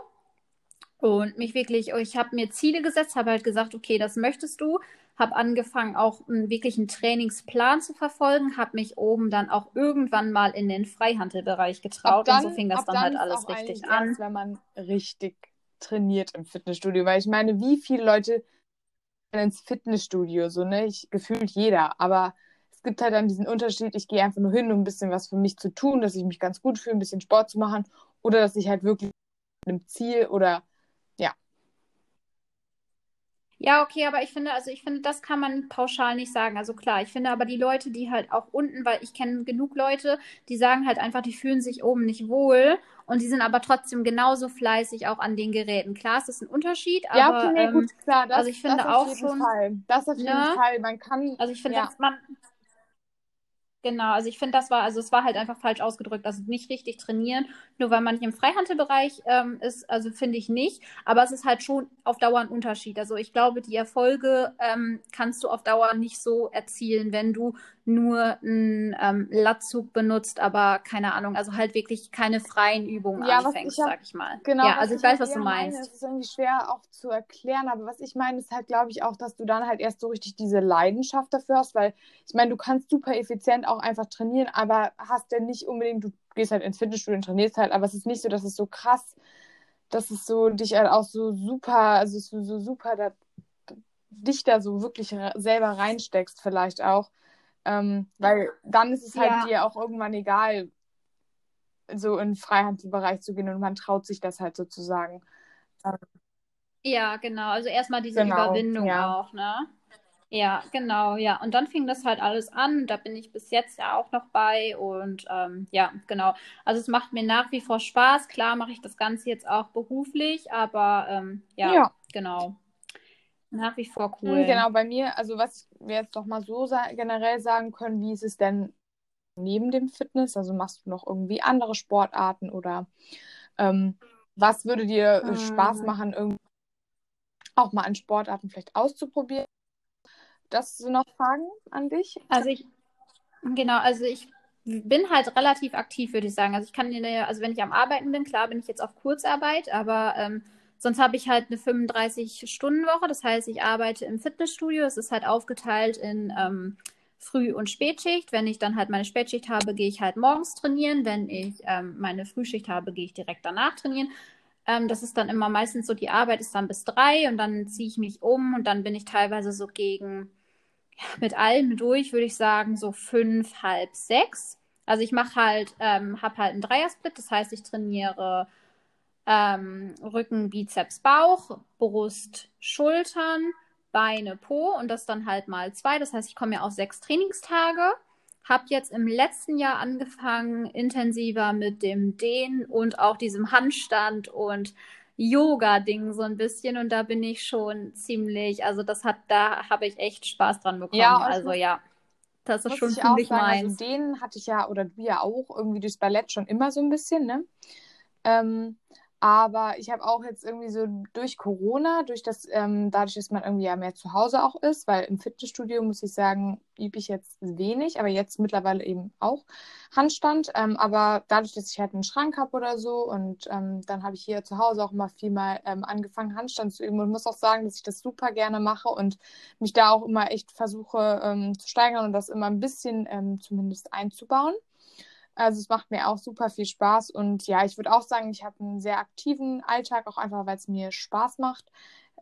A: und mich wirklich, ich habe mir Ziele gesetzt, habe halt gesagt, okay, das möchtest du, habe angefangen auch einen wirklichen Trainingsplan zu verfolgen, habe mich oben dann auch irgendwann mal in den Freihandelbereich getraut dann, und so fing das dann, dann halt alles richtig an.
B: Erst, wenn man richtig trainiert im Fitnessstudio, weil ich meine, wie viele Leute ins Fitnessstudio, so ne, ich gefühlt jeder, aber gibt halt dann diesen Unterschied, ich gehe einfach nur hin, um ein bisschen was für mich zu tun, dass ich mich ganz gut fühle, ein bisschen Sport zu machen oder dass ich halt wirklich mit einem Ziel oder ja.
A: Ja, okay, aber ich finde, also ich finde, das kann man pauschal nicht sagen. Also klar, ich finde aber die Leute, die halt auch unten, weil ich kenne genug Leute, die sagen halt einfach, die fühlen sich oben nicht wohl und die sind aber trotzdem genauso fleißig auch an den Geräten. Klar, es ist ein Unterschied, aber ja, okay, nee, gut, ähm, klar, das, also ich finde auch schon,
B: Fall. das auf jeden ne? Fall, man kann,
A: also ich finde, ja. man Genau, also ich finde, das war, also es war halt einfach falsch ausgedrückt. Also nicht richtig trainieren, nur weil man nicht im Freihandelbereich ähm, ist, also finde ich nicht. Aber es ist halt schon auf Dauer ein Unterschied. Also ich glaube, die Erfolge ähm, kannst du auf Dauer nicht so erzielen, wenn du nur einen ähm, Latzug benutzt, aber keine Ahnung, also halt wirklich keine freien Übungen ja, anfängst, ich hab, sag ich mal.
B: Genau.
A: Ja, also ich weiß, was du meinst.
B: Es ist irgendwie schwer auch zu erklären, aber was ich meine, ist halt, glaube ich, auch, dass du dann halt erst so richtig diese Leidenschaft dafür hast, weil ich meine, du kannst super effizient auch einfach trainieren, aber hast ja nicht unbedingt, du gehst halt ins Fitnessstudio und trainierst halt, aber es ist nicht so, dass es so krass, dass es so dich halt auch so super, also so, so super da, dich da so wirklich selber reinsteckst, vielleicht auch. Ähm, weil dann ist es halt ja. dir auch irgendwann egal, so in den Freihandelbereich zu gehen und man traut sich das halt sozusagen.
A: Ähm, ja, genau. Also erstmal diese genau, Überwindung ja. auch, ne? Ja, genau, ja. Und dann fing das halt alles an. Da bin ich bis jetzt ja auch noch bei. Und ähm, ja, genau. Also es macht mir nach wie vor Spaß. Klar mache ich das Ganze jetzt auch beruflich, aber ähm, ja, ja, genau. Nach wie vor hm, cool.
B: Genau, bei mir, also was wir jetzt noch mal so sa generell sagen können, wie ist es denn neben dem Fitness? Also machst du noch irgendwie andere Sportarten oder ähm, was würde dir äh, Spaß machen, irgendwie auch mal an Sportarten vielleicht auszuprobieren? Das sind noch Fragen an dich?
A: Also ich, genau, also ich bin halt relativ aktiv, würde ich sagen. Also ich kann, also wenn ich am Arbeiten bin, klar bin ich jetzt auf Kurzarbeit, aber ähm, Sonst habe ich halt eine 35-Stunden-Woche. Das heißt, ich arbeite im Fitnessstudio. Es ist halt aufgeteilt in ähm, Früh- und Spätschicht. Wenn ich dann halt meine Spätschicht habe, gehe ich halt morgens trainieren. Wenn ich ähm, meine Frühschicht habe, gehe ich direkt danach trainieren. Ähm, das ist dann immer meistens so, die Arbeit ist dann bis drei und dann ziehe ich mich um und dann bin ich teilweise so gegen, ja, mit allem durch, würde ich sagen, so fünf, halb sechs. Also ich mache halt, ähm, habe halt einen Dreiersplit, das heißt, ich trainiere ähm, Rücken, Bizeps, Bauch, Brust, Schultern, Beine, Po und das dann halt mal zwei. Das heißt, ich komme ja auf sechs Trainingstage. habe jetzt im letzten Jahr angefangen, intensiver mit dem Dehnen und auch diesem Handstand und Yoga-Ding so ein bisschen und da bin ich schon ziemlich, also das hat, da habe ich echt Spaß dran bekommen.
B: Ja,
A: also
B: muss,
A: ja, das ist schon
B: ich
A: ziemlich meins.
B: Also den hatte ich ja, oder du ja auch, irgendwie durchs Ballett schon immer so ein bisschen, ne? Ähm, aber ich habe auch jetzt irgendwie so durch Corona, durch das, ähm, dadurch, dass man irgendwie ja mehr zu Hause auch ist, weil im Fitnessstudio muss ich sagen, übe ich jetzt wenig, aber jetzt mittlerweile eben auch Handstand. Ähm, aber dadurch, dass ich halt einen Schrank habe oder so und ähm, dann habe ich hier zu Hause auch immer viel mal ähm, angefangen, Handstand zu üben und muss auch sagen, dass ich das super gerne mache und mich da auch immer echt versuche ähm, zu steigern und das immer ein bisschen ähm, zumindest einzubauen. Also es macht mir auch super viel Spaß und ja, ich würde auch sagen, ich habe einen sehr aktiven Alltag, auch einfach, weil es mir Spaß macht.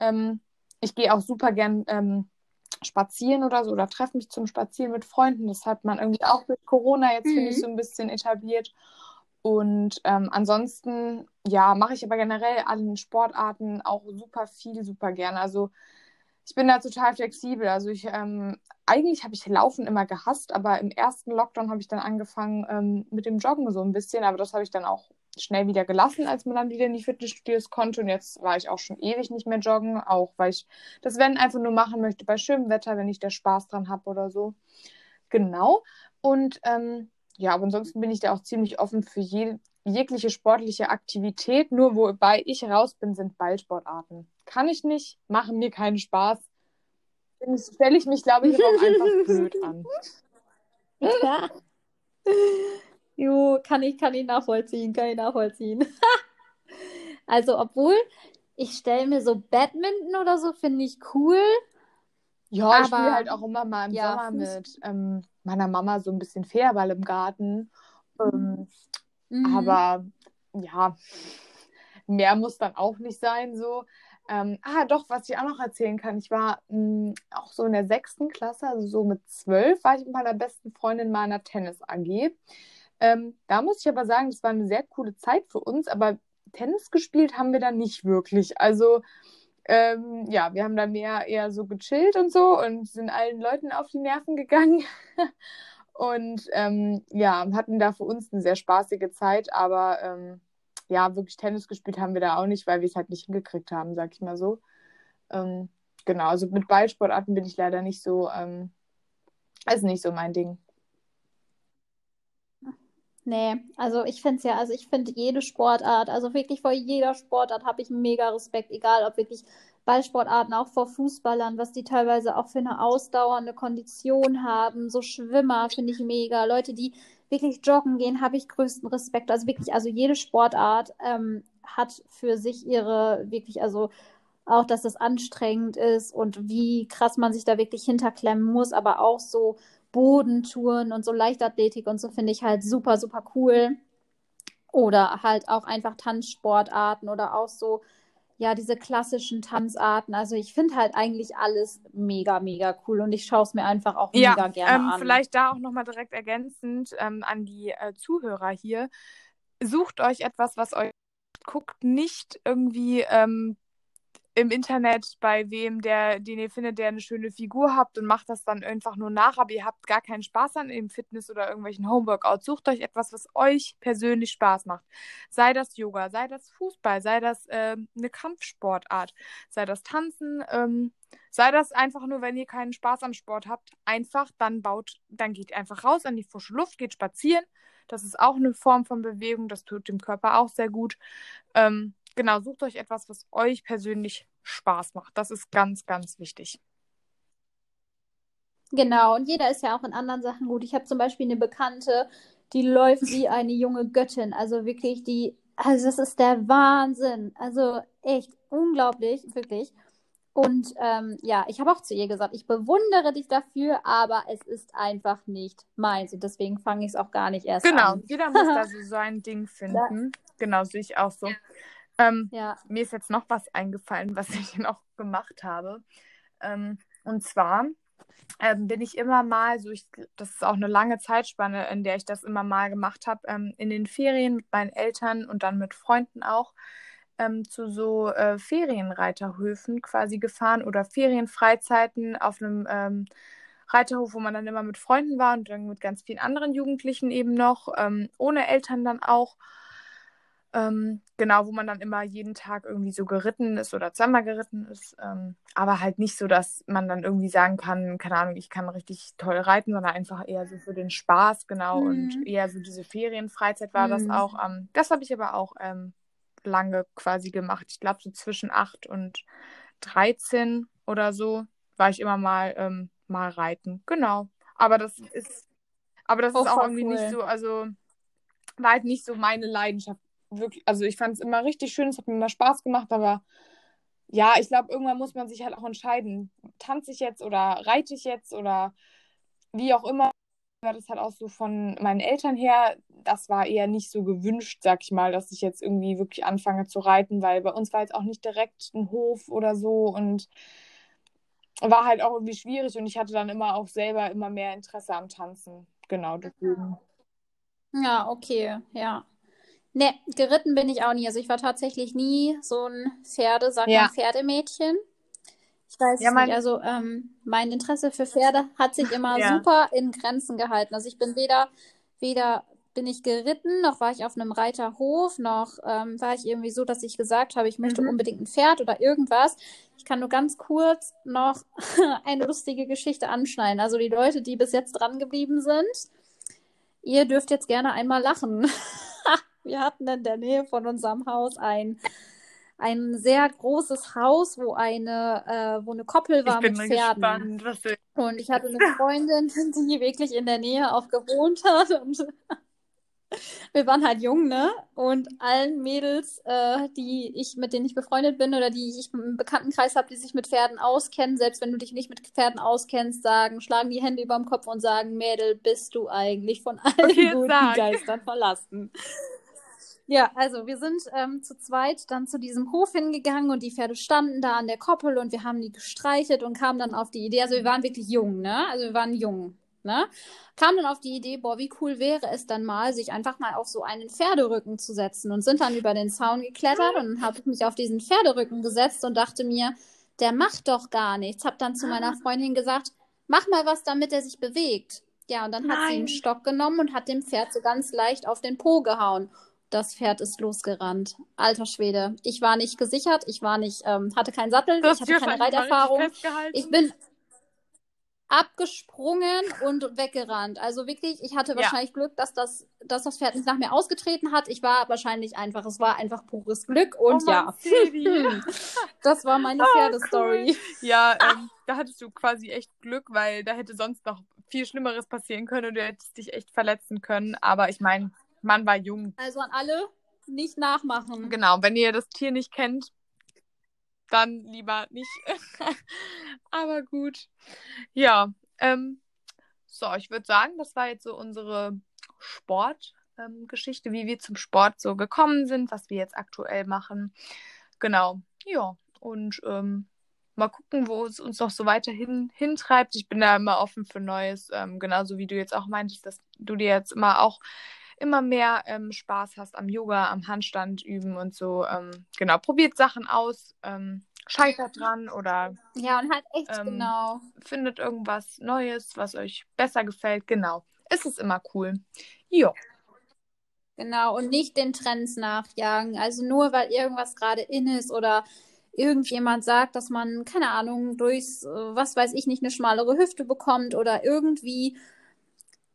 B: Ähm, ich gehe auch super gern ähm, spazieren oder so oder treffe mich zum Spazieren mit Freunden. Das hat man irgendwie auch mit Corona jetzt, mhm. finde ich, so ein bisschen etabliert. Und ähm, ansonsten, ja, mache ich aber generell allen Sportarten auch super viel, super gerne. Also ich bin da total flexibel. Also ich, ähm, eigentlich habe ich Laufen immer gehasst, aber im ersten Lockdown habe ich dann angefangen ähm, mit dem Joggen so ein bisschen, aber das habe ich dann auch schnell wieder gelassen, als man dann wieder in die Fitnessstudios konnte. Und jetzt war ich auch schon ewig nicht mehr joggen, auch weil ich das Wenn einfach nur machen möchte bei schönem Wetter, wenn ich da Spaß dran habe oder so. Genau. Und ähm, ja, aber ansonsten bin ich da auch ziemlich offen für je, jegliche sportliche Aktivität. Nur wobei ich raus bin, sind Ballsportarten. Kann ich nicht, machen mir keinen Spaß. Stelle ich mich, glaube ich, auch einfach blöd an.
A: Ja. Jo, kann ich, kann ich nachvollziehen, kann ich nachvollziehen. also, obwohl, ich stelle mir so Badminton oder so, finde ich cool.
B: Ja, aber, ich spiele halt auch immer mal im ja, Sommer mit ähm, meiner Mama so ein bisschen Federball im Garten. Ähm, mhm. Aber ja, mehr muss dann auch nicht sein so. Ähm, ah, doch, was ich auch noch erzählen kann. Ich war mh, hm, auch so in der sechsten Klasse, also so mit zwölf, war ich mit meiner besten Freundin mal in einer Tennis-AG. Ähm, da muss ich aber sagen, das war eine sehr coole Zeit für uns, aber Tennis gespielt haben wir da nicht wirklich. Also, ähm, ja, wir haben da mehr eher so gechillt und so und sind allen Leuten auf die Nerven gegangen. und ähm, ja, hatten da für uns eine sehr spaßige Zeit, aber ähm, ja, wirklich Tennis gespielt haben wir da auch nicht, weil wir es halt nicht hingekriegt haben, sag ich mal so. Ähm, genau, also mit Ballsportarten bin ich leider nicht so, ähm, ist nicht so mein Ding.
A: Nee, also ich finde es ja, also ich finde jede Sportart, also wirklich vor jeder Sportart habe ich mega Respekt, egal ob wirklich Ballsportarten, auch vor Fußballern, was die teilweise auch für eine ausdauernde Kondition haben, so Schwimmer finde ich mega, Leute, die wirklich joggen gehen, habe ich größten Respekt. Also wirklich, also jede Sportart ähm, hat für sich ihre wirklich, also auch, dass das anstrengend ist und wie krass man sich da wirklich hinterklemmen muss, aber auch so Bodentouren und so Leichtathletik und so finde ich halt super, super cool. Oder halt auch einfach Tanzsportarten oder auch so ja, diese klassischen Tanzarten. Also ich finde halt eigentlich alles mega, mega cool und ich schaue es mir einfach auch ja, mega gerne
B: ähm,
A: an.
B: Vielleicht da auch nochmal direkt ergänzend ähm, an die äh, Zuhörer hier. Sucht euch etwas, was euch guckt, nicht irgendwie ähm, im Internet bei wem, der, den ihr findet, der eine schöne Figur habt und macht das dann einfach nur nach, aber ihr habt gar keinen Spaß an dem Fitness oder irgendwelchen Homeworkouts. Sucht euch etwas, was euch persönlich Spaß macht. Sei das Yoga, sei das Fußball, sei das äh, eine Kampfsportart, sei das Tanzen, ähm, sei das einfach nur, wenn ihr keinen Spaß am Sport habt, einfach dann baut, dann geht einfach raus an die frische Luft, geht spazieren. Das ist auch eine Form von Bewegung, das tut dem Körper auch sehr gut. Ähm, genau, sucht euch etwas, was euch persönlich Spaß macht. Das ist ganz, ganz wichtig.
A: Genau, und jeder ist ja auch in anderen Sachen gut. Ich habe zum Beispiel eine Bekannte, die läuft wie eine junge Göttin. Also wirklich, die, also das ist der Wahnsinn. Also echt unglaublich, wirklich. Und ähm, ja, ich habe auch zu ihr gesagt, ich bewundere dich dafür, aber es ist einfach nicht meins. Und deswegen fange ich es auch gar nicht erst
B: genau,
A: an.
B: Genau, jeder muss da so sein Ding finden. Ja. Genau, sehe ich auch so. Ähm, ja. Mir ist jetzt noch was eingefallen, was ich noch gemacht habe. Ähm, und zwar ähm, bin ich immer mal, so ich, das ist auch eine lange Zeitspanne, in der ich das immer mal gemacht habe, ähm, in den Ferien mit meinen Eltern und dann mit Freunden auch ähm, zu so äh, Ferienreiterhöfen quasi gefahren oder Ferienfreizeiten auf einem ähm, Reiterhof, wo man dann immer mit Freunden war und dann mit ganz vielen anderen Jugendlichen eben noch, ähm, ohne Eltern dann auch. Ähm, genau, wo man dann immer jeden Tag irgendwie so geritten ist oder zweimal geritten ist. Ähm, aber halt nicht so, dass man dann irgendwie sagen kann, keine Ahnung, ich kann richtig toll reiten, sondern einfach eher so für den Spaß, genau. Mhm. Und eher so diese Ferienfreizeit war mhm. das auch. Ähm, das habe ich aber auch ähm, lange quasi gemacht. Ich glaube, so zwischen 8 und 13 oder so war ich immer mal, ähm, mal reiten. Genau. Aber das ist, aber das oh, ist auch irgendwie cool. nicht so, also war halt nicht so meine Leidenschaft wirklich, also ich fand es immer richtig schön, es hat mir immer Spaß gemacht, aber ja, ich glaube, irgendwann muss man sich halt auch entscheiden, tanze ich jetzt oder reite ich jetzt oder wie auch immer. War das halt auch so von meinen Eltern her, das war eher nicht so gewünscht, sag ich mal, dass ich jetzt irgendwie wirklich anfange zu reiten, weil bei uns war jetzt auch nicht direkt ein Hof oder so und war halt auch irgendwie schwierig und ich hatte dann immer auch selber immer mehr Interesse am Tanzen. Genau, deswegen.
A: Ja, okay, ja. Ne, geritten bin ich auch nie. Also ich war tatsächlich nie so ein Pferde, sag ja. mal Pferdemädchen. Ich weiß ja, mein... nicht. Also ähm, mein Interesse für Pferde hat sich immer ja. super in Grenzen gehalten. Also ich bin weder, weder bin ich geritten, noch war ich auf einem Reiterhof, noch ähm, war ich irgendwie so, dass ich gesagt habe, ich möchte mhm. unbedingt ein Pferd oder irgendwas. Ich kann nur ganz kurz noch eine lustige Geschichte anschneiden. Also die Leute, die bis jetzt dran geblieben sind, ihr dürft jetzt gerne einmal lachen. Wir hatten in der Nähe von unserem Haus ein, ein sehr großes Haus, wo eine, äh, wo eine Koppel war mit Pferden. Gespannt, was du... Und ich hatte eine Freundin, die wirklich in der Nähe auch gewohnt hat. Und wir waren halt jung, ne? Und allen Mädels, äh, die ich, mit denen ich befreundet bin oder die ich im Bekanntenkreis habe, die sich mit Pferden auskennen, selbst wenn du dich nicht mit Pferden auskennst, sagen, schlagen die Hände über dem Kopf und sagen, Mädel, bist du eigentlich von allen okay, guten sag. Geistern verlassen. Ja, also wir sind ähm, zu zweit dann zu diesem Hof hingegangen und die Pferde standen da an der Koppel und wir haben die gestreichelt und kamen dann auf die Idee, also wir waren wirklich jung, ne? Also wir waren jung, ne? Kamen dann auf die Idee, boah, wie cool wäre es dann mal, sich einfach mal auf so einen Pferderücken zu setzen und sind dann über den Zaun geklettert und habe ich mich auf diesen Pferderücken gesetzt und dachte mir, der macht doch gar nichts. Hab dann zu meiner Freundin gesagt, mach mal was, damit er sich bewegt. Ja, und dann Nein. hat sie einen Stock genommen und hat dem Pferd so ganz leicht auf den Po gehauen. Das Pferd ist losgerannt. Alter Schwede. Ich war nicht gesichert, ich war nicht, ähm, hatte keinen Sattel, das ich hatte keine Reiterfahrung. Ich bin abgesprungen und weggerannt. Also wirklich, ich hatte wahrscheinlich ja. Glück, dass das, dass das Pferd nicht nach mir ausgetreten hat. Ich war wahrscheinlich einfach, es war einfach pures Glück und oh ja. das war meine oh, Pferdestory.
B: Cool. Ja, ähm, da hattest du quasi echt Glück, weil da hätte sonst noch viel Schlimmeres passieren können und du hättest dich echt verletzen können. Aber ich meine, man war jung.
A: Also an alle nicht nachmachen.
B: Genau, wenn ihr das Tier nicht kennt, dann lieber nicht. Aber gut. Ja, ähm, so, ich würde sagen, das war jetzt so unsere Sportgeschichte, ähm, wie wir zum Sport so gekommen sind, was wir jetzt aktuell machen. Genau, ja. Und ähm, mal gucken, wo es uns noch so weiterhin hintreibt. Ich bin da immer offen für Neues, ähm, genauso wie du jetzt auch meintest, dass du dir jetzt immer auch immer mehr ähm, Spaß hast am Yoga, am Handstand üben und so. Ähm, genau, probiert Sachen aus, ähm, scheitert dran oder.
A: Ja, und halt echt ähm, genau.
B: Findet irgendwas Neues, was euch besser gefällt. Genau. Es ist immer cool. Jo.
A: Genau, und nicht den Trends nachjagen. Also nur weil irgendwas gerade in ist oder irgendjemand sagt, dass man, keine Ahnung, durchs, äh, was weiß ich nicht, eine schmalere Hüfte bekommt oder irgendwie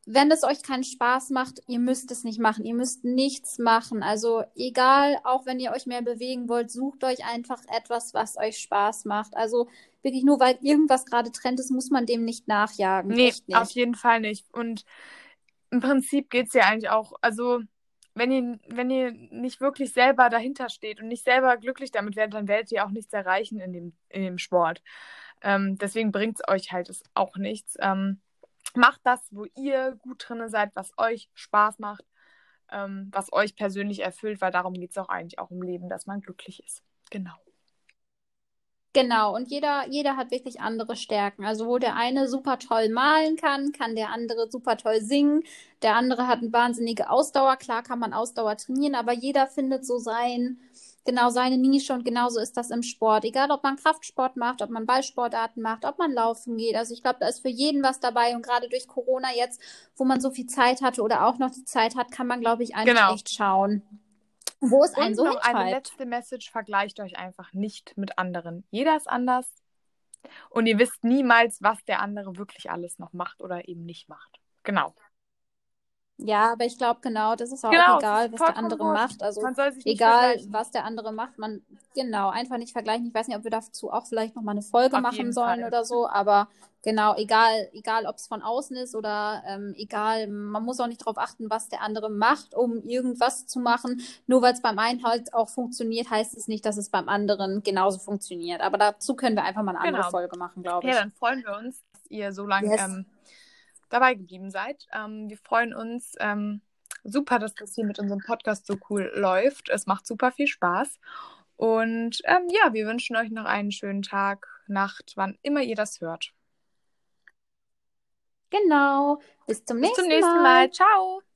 A: wenn es euch keinen Spaß macht, ihr müsst es nicht machen. Ihr müsst nichts machen. Also egal, auch wenn ihr euch mehr bewegen wollt, sucht euch einfach etwas, was euch Spaß macht. Also wirklich nur, weil irgendwas gerade Trend ist, muss man dem nicht nachjagen.
B: Nee, nicht. auf jeden Fall nicht. Und im Prinzip geht es ja eigentlich auch, also wenn ihr, wenn ihr nicht wirklich selber dahinter steht und nicht selber glücklich damit werdet, dann werdet ihr auch nichts erreichen in dem, in dem Sport. Ähm, deswegen bringt es euch halt auch nichts. Ähm, macht das, wo ihr gut drin seid, was euch Spaß macht, ähm, was euch persönlich erfüllt, weil darum geht es auch eigentlich auch im Leben, dass man glücklich ist. Genau.
A: Genau, und jeder, jeder hat wirklich andere Stärken. Also wo der eine super toll malen kann, kann der andere super toll singen. Der andere hat eine wahnsinnige Ausdauer. Klar kann man Ausdauer trainieren, aber jeder findet so sein, genau seine Nische und genauso ist das im Sport. Egal, ob man Kraftsport macht, ob man Ballsportarten macht, ob man laufen geht. Also ich glaube, da ist für jeden was dabei und gerade durch Corona jetzt, wo man so viel Zeit hatte oder auch noch die Zeit hat, kann man, glaube ich, einfach
B: Genau.
A: echt schauen, wo es einen
B: Und
A: so
B: noch eine letzte Message, vergleicht euch einfach nicht mit anderen. Jeder ist anders und ihr wisst niemals, was der andere wirklich alles noch macht oder eben nicht macht. Genau.
A: Ja, aber ich glaube genau, das ist auch
B: Genau, es
A: egal, was der andere macht. Also
B: Man soll sich nicht
A: egal, was der andere macht, man genau einfach nicht vergleichen. Ich weiß nicht, ob wir dazu auch vielleicht noch mal eine Folge
B: Auf
A: machen sollen
B: Fall.
A: oder so, aber genau, egal, egal, ob es von außen ist oder ähm, egal, man muss auch nicht darauf achten, was der andere macht, um irgendwas zu machen. Nur weil es beim einen halt auch funktioniert, heißt es nicht, dass es beim anderen genauso funktioniert. Aber dazu können wir einfach mal eine andere
B: Genau.
A: Folge machen, glaube
B: Ja,
A: ich.
B: dann freuen wir uns, dass ihr so lange
A: Yes.
B: ähm, dabei geblieben seid. Ähm, wir freuen uns ähm, super, dass das hier mit unserem Podcast so cool läuft. Es macht super viel Spaß. Und ähm, ja, wir wünschen euch noch einen schönen Tag, Nacht, wann immer ihr das hört.
A: Genau. Bis zum
B: Bis
A: nächsten
B: zum nächsten
A: Mal.
B: Mal. Ciao.